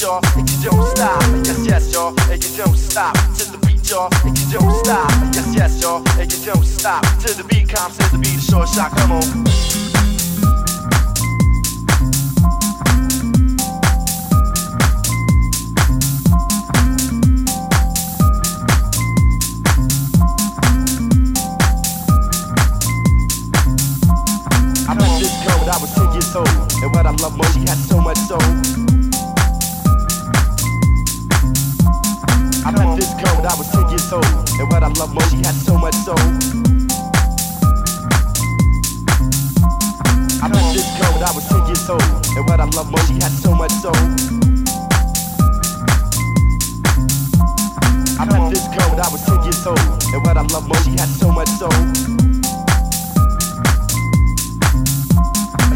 y'all, and you don't stop. Yes, yes, y'all, and you don't stop. To the beat, y'all, and you don't stop. Yes, yes, y'all, and you don't stop. To the beat, comes to the beat, short shot, come on. I met this girl when I was 10 years old. And what I love most, she had so much soul. but I was 10 years old. And what I love most, she had so much soul. I met this girl when I was 10 years old. And what I love most, she had so much soul. I met this girl when I was 10 years old. And what I love most, she had so much soul.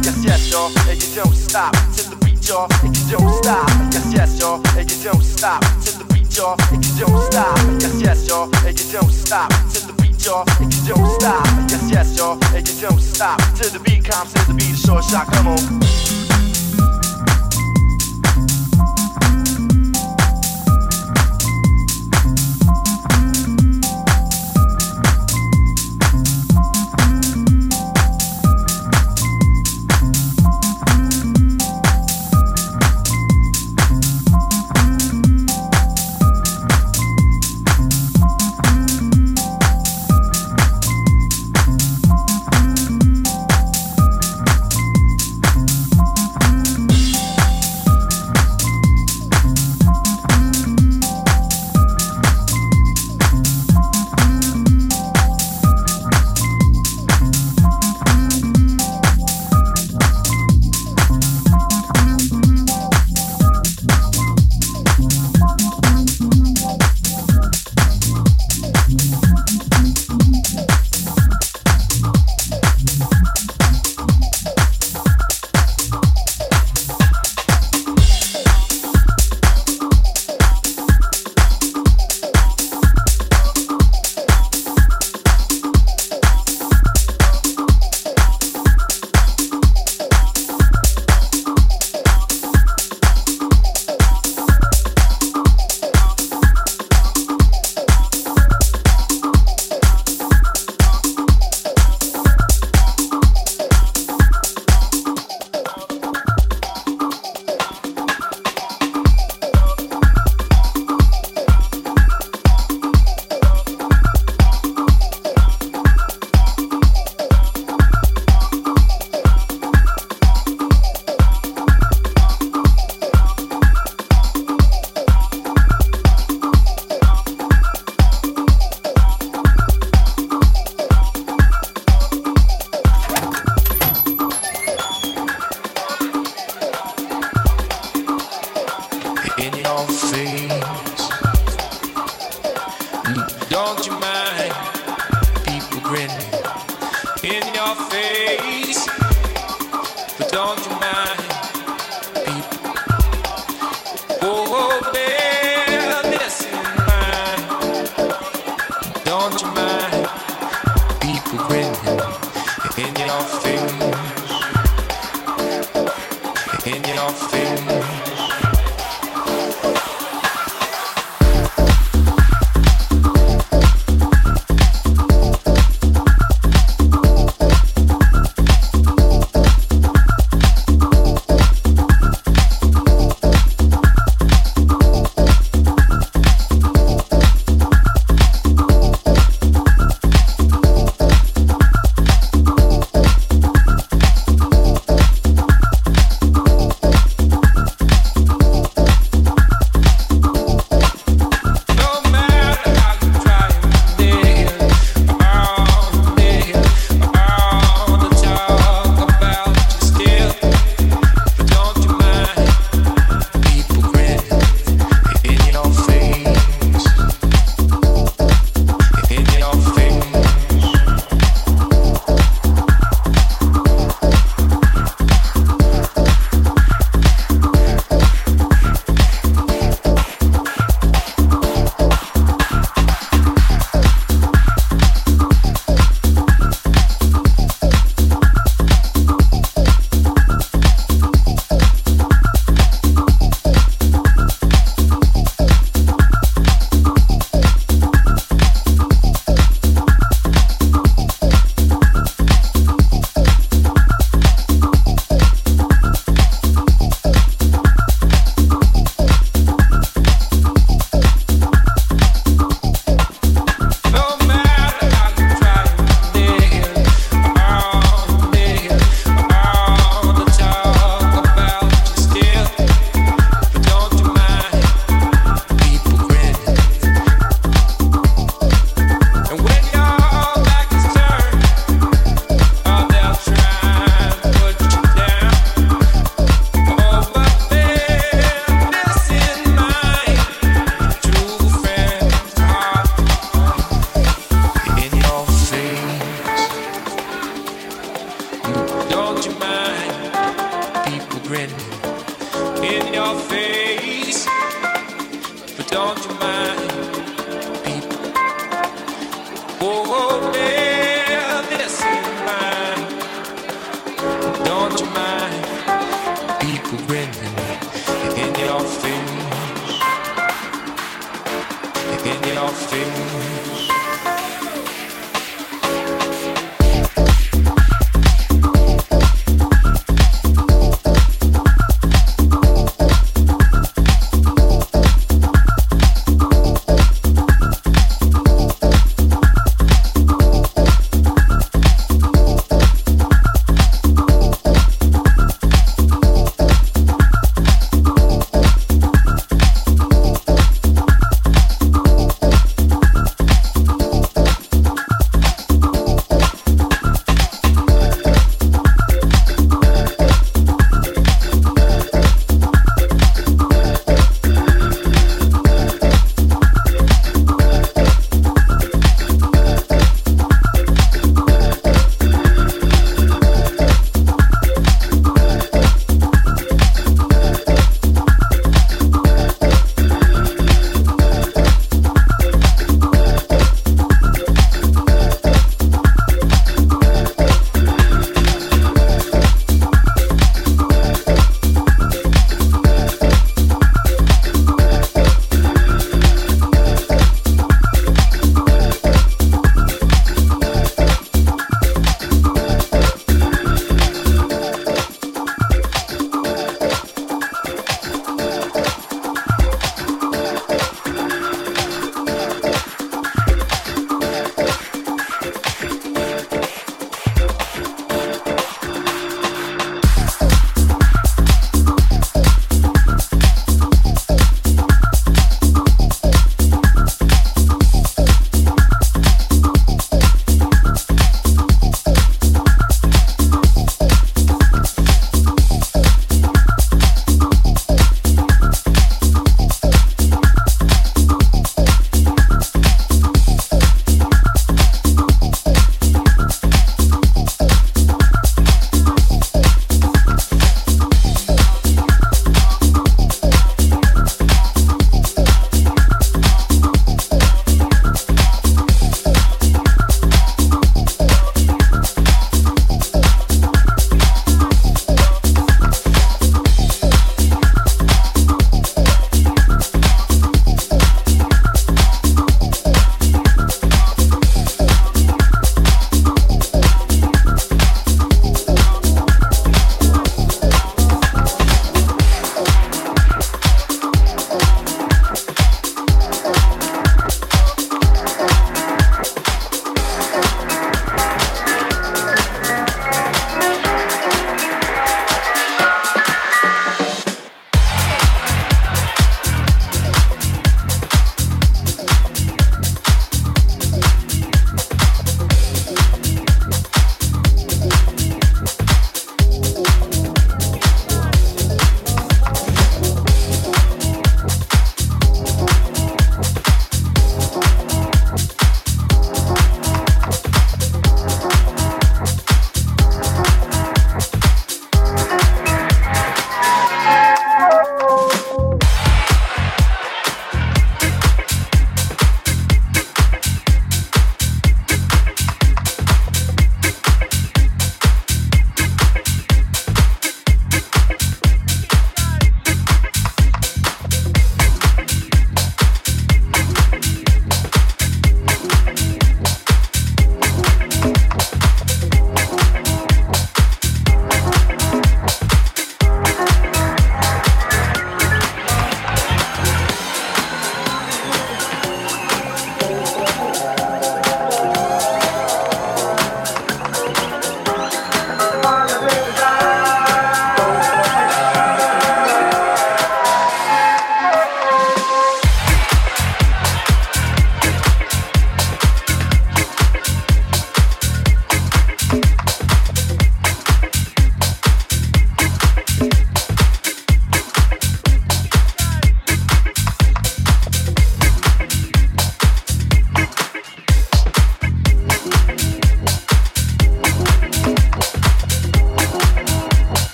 yes, yes, y'all, and you don't stop till the beat, y'all, and you don't stop. Yes, yes, y'all, and you don't stop till the y'all, and you don't stop. Yes, yes, y'all, and you don't stop. To the beat, y'all, and you don't stop. Yes, yes, y'all, and you don't stop. To the beat, comes to the beat, short shot, come on.